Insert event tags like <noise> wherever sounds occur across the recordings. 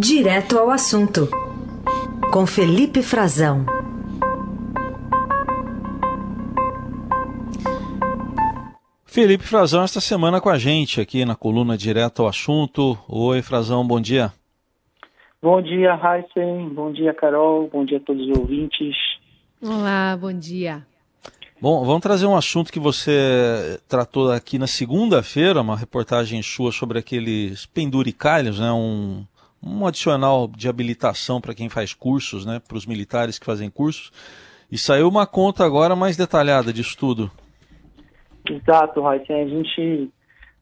Direto ao assunto, com Felipe Frazão. Felipe Frazão, esta semana com a gente aqui na coluna Direto ao Assunto. Oi, Frazão, bom dia. Bom dia, Heisen. Bom dia, Carol. Bom dia a todos os ouvintes. Olá, bom dia. Bom, vamos trazer um assunto que você tratou aqui na segunda-feira, uma reportagem sua sobre aqueles penduricalhos, né? Um, um adicional de habilitação para quem faz cursos, né? Para os militares que fazem cursos. E saiu uma conta agora mais detalhada disso tudo. Exato, Raíssa. A gente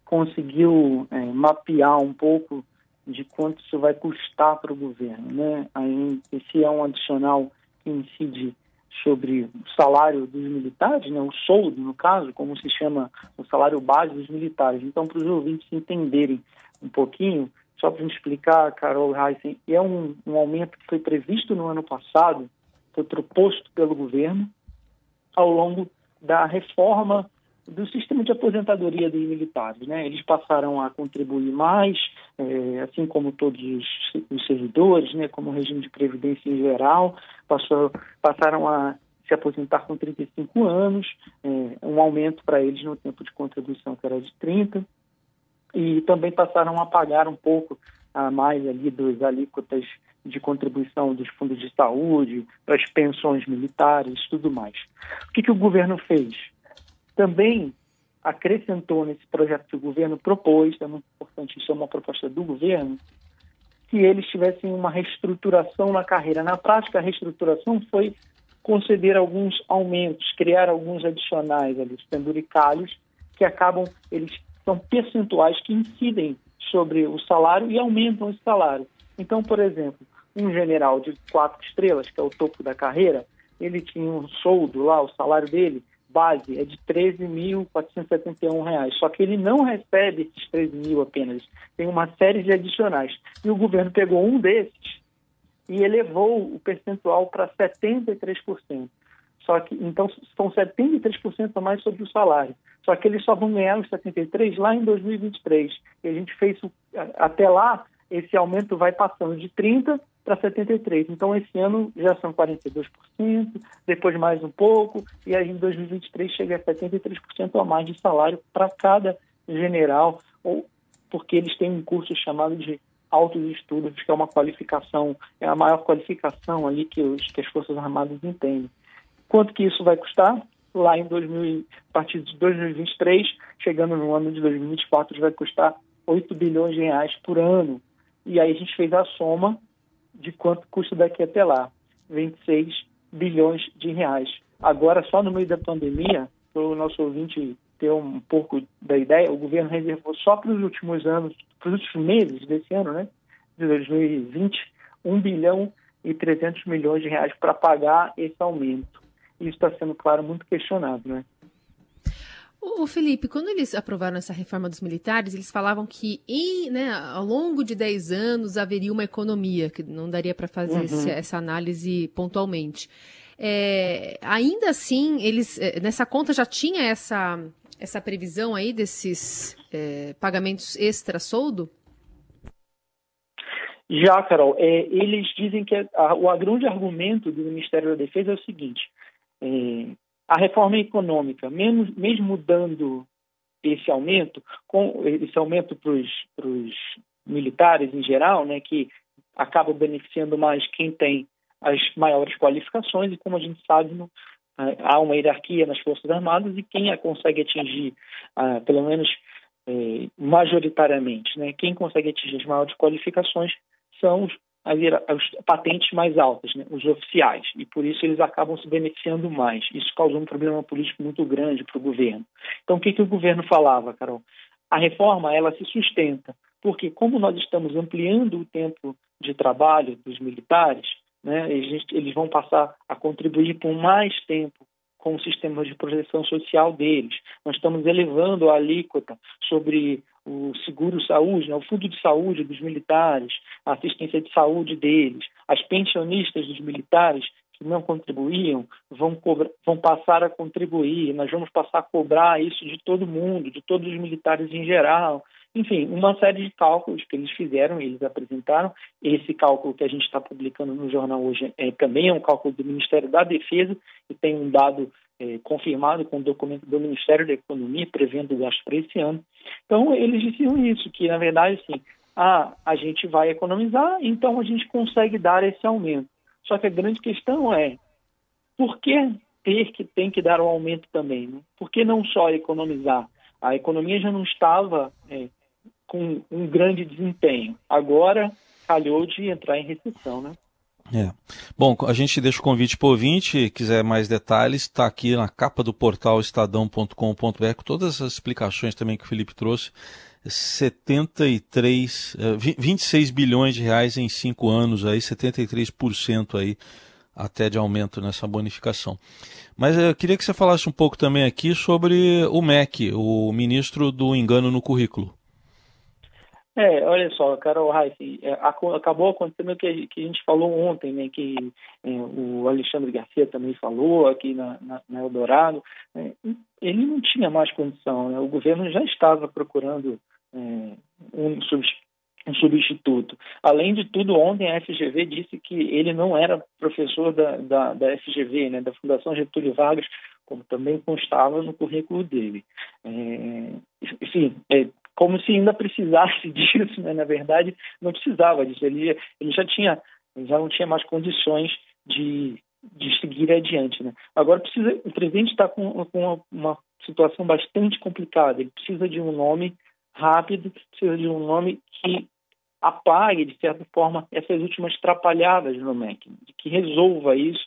conseguiu é, mapear um pouco de quanto isso vai custar para o governo. Né? Aí, esse é um adicional que incide sobre o salário dos militares, né, o soldo, no caso, como se chama o salário base dos militares. Então, para os ouvintes entenderem um pouquinho, só para explicar, Carol Heissen, é um, um aumento que foi previsto no ano passado, foi proposto pelo governo ao longo da reforma do sistema de aposentadoria dos militares. Né? Eles passaram a contribuir mais, é, assim como todos os, os, servidores, né? como o regime de previdência em geral, passou, passaram a se aposentar com 35 anos, é, um aumento para eles no tempo de contribuição que era de 30, e também passaram a pagar um pouco a mais ali dos alíquotas de contribuição dos fundos de saúde, para as pensões militares, tudo mais. O que, que o governo fez? também acrescentou nesse projeto que o governo propôs, é muito importante, isso é uma proposta do governo, que eles tivessem uma reestruturação na carreira. Na prática, a reestruturação foi conceder alguns aumentos, criar alguns adicionais ali, os penduricalhos, que acabam, eles são percentuais que incidem sobre o salário e aumentam esse salário. Então, por exemplo, um general de quatro estrelas, que é o topo da carreira, ele tinha um soldo lá, o salário dele base é de R$ 13.471, só que ele não recebe esses 13 mil apenas, tem uma série de adicionais. E o governo pegou um desses e elevou o percentual para 73%. Só que, então, são 73% a mais sobre o salário. Só que eles só vão ganhar os 73% lá em 2023. E a gente fez, até lá, esse aumento vai passando de 30% para 73%. Então, esse ano já são 42%, depois mais um pouco, e aí em 2023 chega a 73% a mais de salário para cada general, ou porque eles têm um curso chamado de altos estudos, que é uma qualificação, é a maior qualificação ali que, os, que as Forças Armadas entendem. Quanto que isso vai custar? Lá em 2000, a partir de 2023, chegando no ano de 2024, vai custar 8 bilhões de reais por ano. E aí a gente fez a soma de quanto custa daqui até lá, 26 bilhões de reais. Agora, só no meio da pandemia, para o nosso ouvinte ter um pouco da ideia, o governo reservou só para os últimos anos, para os últimos meses desse ano, né, de 2020, 1 bilhão e 300 milhões de reais para pagar esse aumento. Isso está sendo, claro, muito questionado, né? O Felipe, quando eles aprovaram essa reforma dos militares, eles falavam que em, né, ao longo de 10 anos haveria uma economia, que não daria para fazer uhum. esse, essa análise pontualmente. É, ainda assim, eles é, nessa conta já tinha essa, essa previsão aí desses é, pagamentos extra-soldo? Já, Carol. É, eles dizem que a, o grande argumento do Ministério da Defesa é o seguinte: é, a reforma econômica, mesmo, mesmo dando esse aumento, com esse aumento para os militares em geral, né, que acaba beneficiando mais quem tem as maiores qualificações e como a gente sabe no, há uma hierarquia nas forças armadas e quem a consegue atingir, pelo menos eh, majoritariamente, né, quem consegue atingir as maiores qualificações são os as, as patentes mais altas, né, os oficiais, e por isso eles acabam se beneficiando mais. Isso causou um problema político muito grande para o governo. Então, o que, que o governo falava, Carol? A reforma ela se sustenta, porque como nós estamos ampliando o tempo de trabalho dos militares, né, eles, eles vão passar a contribuir por mais tempo com o sistema de proteção social deles. Nós estamos elevando a alíquota sobre o seguro-saúde, né, o fundo de saúde dos militares, a assistência de saúde deles, as pensionistas dos militares que não contribuíam vão, cobrar, vão passar a contribuir, nós vamos passar a cobrar isso de todo mundo, de todos os militares em geral. enfim, uma série de cálculos que eles fizeram, eles apresentaram. Esse cálculo que a gente está publicando no jornal hoje é, também é um cálculo do Ministério da Defesa e tem um dado é, confirmado com o documento do Ministério da Economia prevendo o gasto para esse ano. Então, eles diziam isso, que na verdade, assim, ah, a gente vai economizar, então a gente consegue dar esse aumento. Só que a grande questão é, por que ter que tem que dar um aumento também? Né? Por que não só economizar? A economia já não estava é, com um grande desempenho. Agora calhou de entrar em recessão, né? É. Bom, a gente deixa o convite para o ouvinte, quiser mais detalhes, está aqui na capa do portal estadão.com.br, com todas as explicações também que o Felipe trouxe. 73, 26 eh, bilhões de reais em cinco anos, aí 73% aí até de aumento nessa bonificação. Mas eu queria que você falasse um pouco também aqui sobre o MEC, o ministro do engano no currículo. É, olha só, Carol Reis, é, acabou acontecendo o que, a gente falou ontem, né, que é, o Alexandre Garcia também falou aqui na, na, na Eldorado, é, ele não tinha mais condição, né, o governo já estava procurando é, um, um substituto. Além de tudo, ontem a FGV disse que ele não era professor da, da, da FGV, né, da Fundação Getúlio Vargas, como também constava no currículo dele. É, enfim, é, como se ainda precisasse <laughs> disso, né? na verdade não precisava disso, ele, ele já tinha, já não tinha mais condições de, de seguir adiante. Né? Agora precisa, o presidente está com, com uma, uma, situação bastante complicada, ele precisa de um nome rápido, precisa de um nome que apague, de certa forma, essas últimas trapalhadas no MEC, que resolva isso.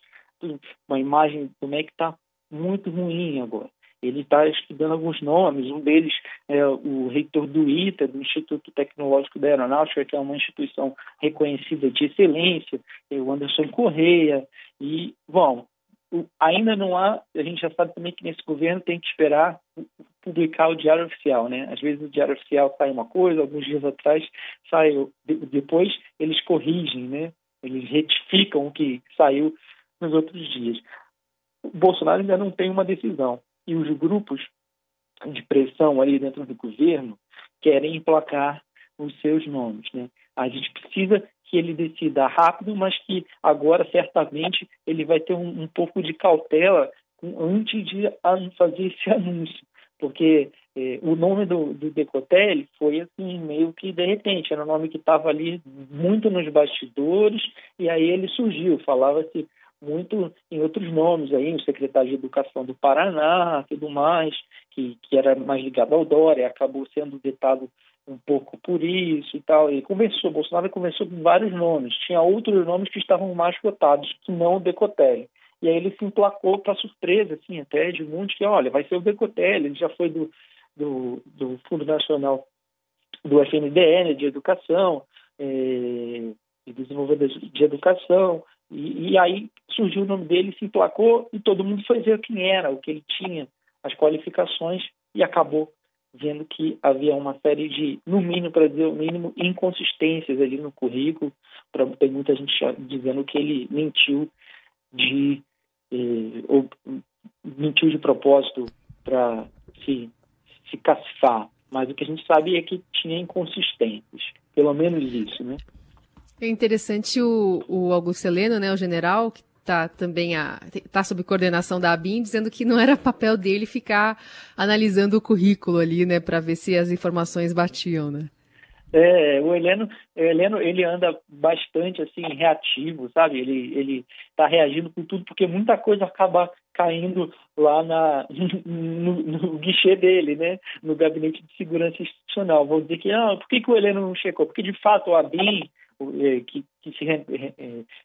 Uma imagem do MEC está muito ruim agora ele está estudando alguns nomes, um deles é o reitor do ITA, do Instituto Tecnológico da Aeronáutica, que é uma instituição reconhecida de excelência, é o Anderson Correia, e, bom, ainda não há, a gente já sabe também que nesse governo tem que esperar publicar o Diário Oficial, né? Às vezes o Diário Oficial sai uma coisa, alguns dias atrás saiu, depois eles corrigem, né? Eles retificam o que saiu nos outros dias. O Bolsonaro ainda não tem uma decisão e os grupos de pressão ali dentro do governo querem emplacar os seus nomes. Né? A gente precisa que ele decida rápido, mas que agora certamente ele vai ter um, um pouco de cautela antes de fazer esse <laughs> anúncio, porque eh, o nome do, do Decotelli foi assim meio que de repente, era um nome que estava ali muito nos bastidores e aí ele surgiu, falava-se muito em outros nomes aí, o secretário de Educação do Paraná, tudo mais, que, que era mais ligado ao Dória, acabou sendo vetado um pouco por isso e tal. E conversou, Bolsonaro conversou com vários nomes. Tinha outros nomes que estavam mais cotados, que não o Decotelli. E aí ele se emplacou para surpresa, assim, até de muitos, que, olha, vai ser o Decotelli, ele já foi do, do, do Fundo Nacional do FNDE, de Educação, é, de Desenvolvimento de Educação, e, e, aí surgiu o nome dele, se emplacou e todo mundo foi ver quem era, o que ele tinha, as qualificações e acabou vendo que havia uma série de, no mínimo, para dizer o mínimo, inconsistências ali no currículo. Pra, tem muita gente dizendo que ele mentiu de eh, ou mentiu de propósito para se, se cacifar. Mas o que a gente sabia é que tinha inconsistências, pelo menos isso, né? É interessante o, o Augusto Heleno, né, o general, que está também está sob coordenação da ABIN, dizendo que não era papel dele ficar analisando o currículo ali, né, para ver se as informações batiam, né? É, o Heleno, o Heleno, ele anda bastante assim reativo, sabe? Ele ele está reagindo com tudo porque muita coisa acaba caindo lá na <laughs> no, no, guichê dele, né? No gabinete de segurança institucional. Vou dizer que ah, por que, que o Heleno não checou? Porque de fato a ABIN que, que se, é,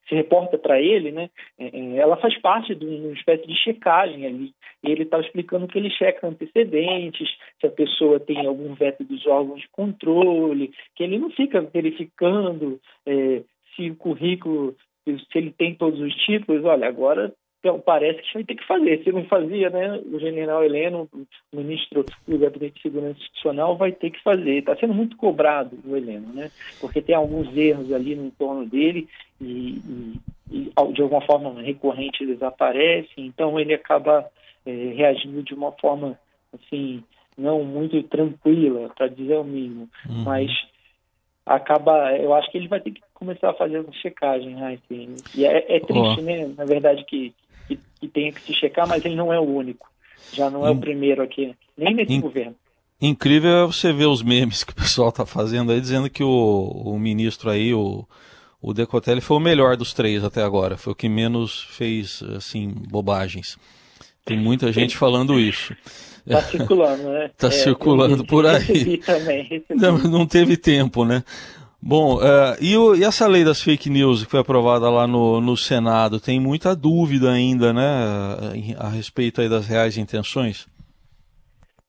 se, reporta para ele, né, é, ela faz parte de uma espécie de checagem ali. Ele estava explicando que ele checa antecedentes, se a pessoa tem algum veto dos órgãos de controle, que ele não fica verificando é, se o currículo, se ele tem todos os títulos. Olha, agora então, parece que vai ter que fazer. Se não fazia, né, o general Heleno, ministro do Gabinete de Segurança Institucional, vai ter que fazer. Está sendo muito cobrado o Heleno, né, porque tem alguns erros ali no entorno dele e, e, e de alguma forma recorrente eles aparecem, então ele acaba é, reagindo de uma forma assim não muito tranquila, para dizer o mínimo, uhum. mas acaba, eu acho que ele vai ter que começar a fazer uma checagem, né, assim, e é, é triste, oh. né, na verdade, que, que, que tenha que se checar, mas ele não é o único, já não é o primeiro aqui, nem nesse In... governo. Incrível é você ver os memes que o <laughs> pessoal está fazendo aí, dizendo que o, o ministro aí, o, o Decotelli, foi o melhor dos três até agora. Foi o que menos fez, assim, bobagens. Tem muita gente falando isso. Está circulando, né? Está <laughs> é, circulando por aí. Também, não, não, teve tempo, né? Bom, uh, e, o, e, essa lei das fake news que foi aprovada lá no, no Senado, tem muita dúvida ainda, né, a, respeito aí das reais intenções?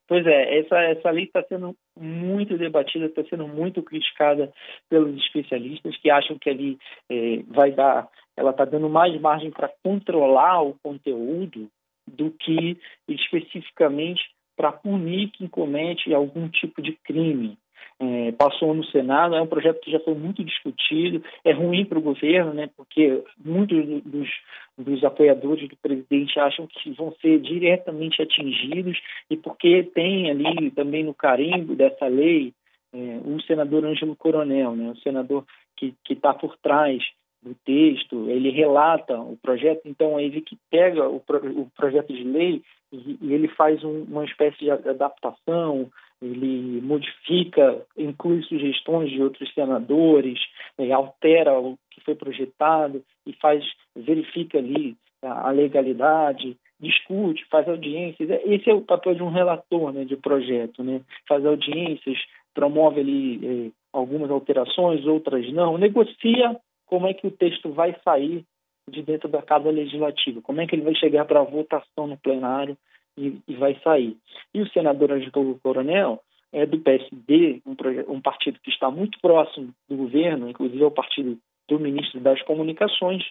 Pois é, essa, essa lei está sendo muito debatida, está sendo muito criticada pelos especialistas que acham que ali é, vai dar, ela está dando mais margem para controlar o conteúdo do que especificamente para punir quem comete algum tipo de crime é, passou no Senado, é um projeto que já foi muito discutido, é ruim para o governo, né, porque muitos dos, dos apoiadores do presidente acham que vão ser diretamente atingidos e porque tem ali também no carimbo dessa lei é, o senador Ângelo Coronel, né, o senador que está por trás do texto, ele relata o projeto, então é ele que pega o, pro, o projeto de lei e, e ele faz um, uma espécie de adaptação, ele modifica, inclui sugestões de outros senadores, é, altera o que foi projetado e faz, verifica ali a, a legalidade, discute, faz audiências. É, esse é o papel de um relator né, de projeto, né? faz audiências, promove ali é, algumas alterações, outras não, negocia como é que o texto vai sair de dentro da Casa Legislativa, como é que ele vai chegar para votação no plenário e, e, vai sair. E o senador Ângelo Coronel é do PSD, um, um partido que está muito próximo do governo, inclusive é o partido do ministro das Comunicações,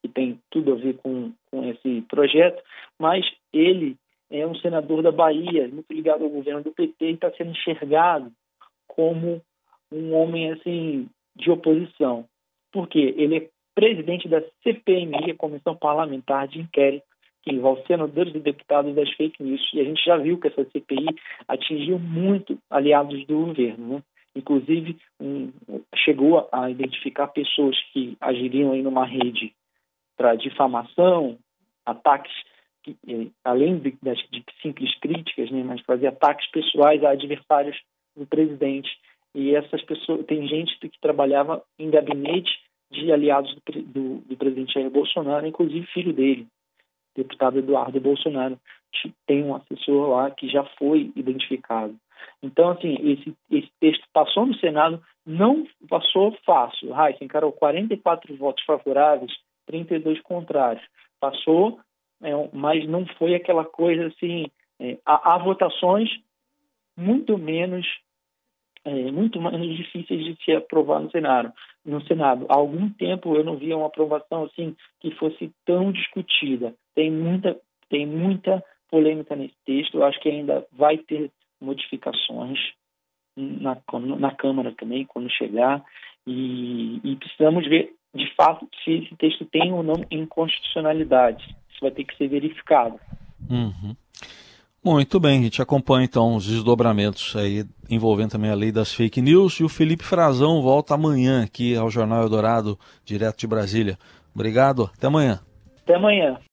que tem tudo a ver com, com esse projeto, mas ele é um senador da Bahia, muito ligado ao governo do PT e está sendo enxergado como um homem assim de oposição porque ele é presidente da CPMI, a Comissão Parlamentar de Inquérito, que envolve senadores e deputados das fake news. E a gente já viu que essa CPI atingiu muito aliados do governo. Né? Inclusive, um, chegou a identificar pessoas que agiriam em uma rede para difamação, ataques, que, eh, além de, das, de simples críticas, né, mas fazer ataques pessoais a adversários do presidente. E essas pessoas, tem gente que trabalhava em gabinete de aliados do, do, do presidente Jair Bolsonaro, inclusive filho dele, deputado Eduardo Bolsonaro, tem um assessor lá que já foi identificado. Então, assim, esse, esse texto passou no Senado, não passou fácil. Raíssa encarou 44 votos favoráveis, 32 contrários. Passou, é, mas não foi aquela coisa assim. É, há, há votações muito menos é, muito mais difíceis de se aprovar no Senado. No Senado, há algum tempo eu não via uma aprovação assim que fosse tão discutida. Tem muita, tem muita polêmica nesse texto. Eu acho que ainda vai ter modificações na, na Câmara também quando chegar e, e precisamos ver de fato se esse texto tem ou não inconstitucionalidade. Isso vai ter que ser verificado. Uhum. Muito bem, a gente acompanha então os desdobramentos aí envolvendo também a lei das fake news e o Felipe Frazão volta amanhã aqui ao Jornal Eldorado, direto de Brasília. Obrigado, até amanhã. Até amanhã.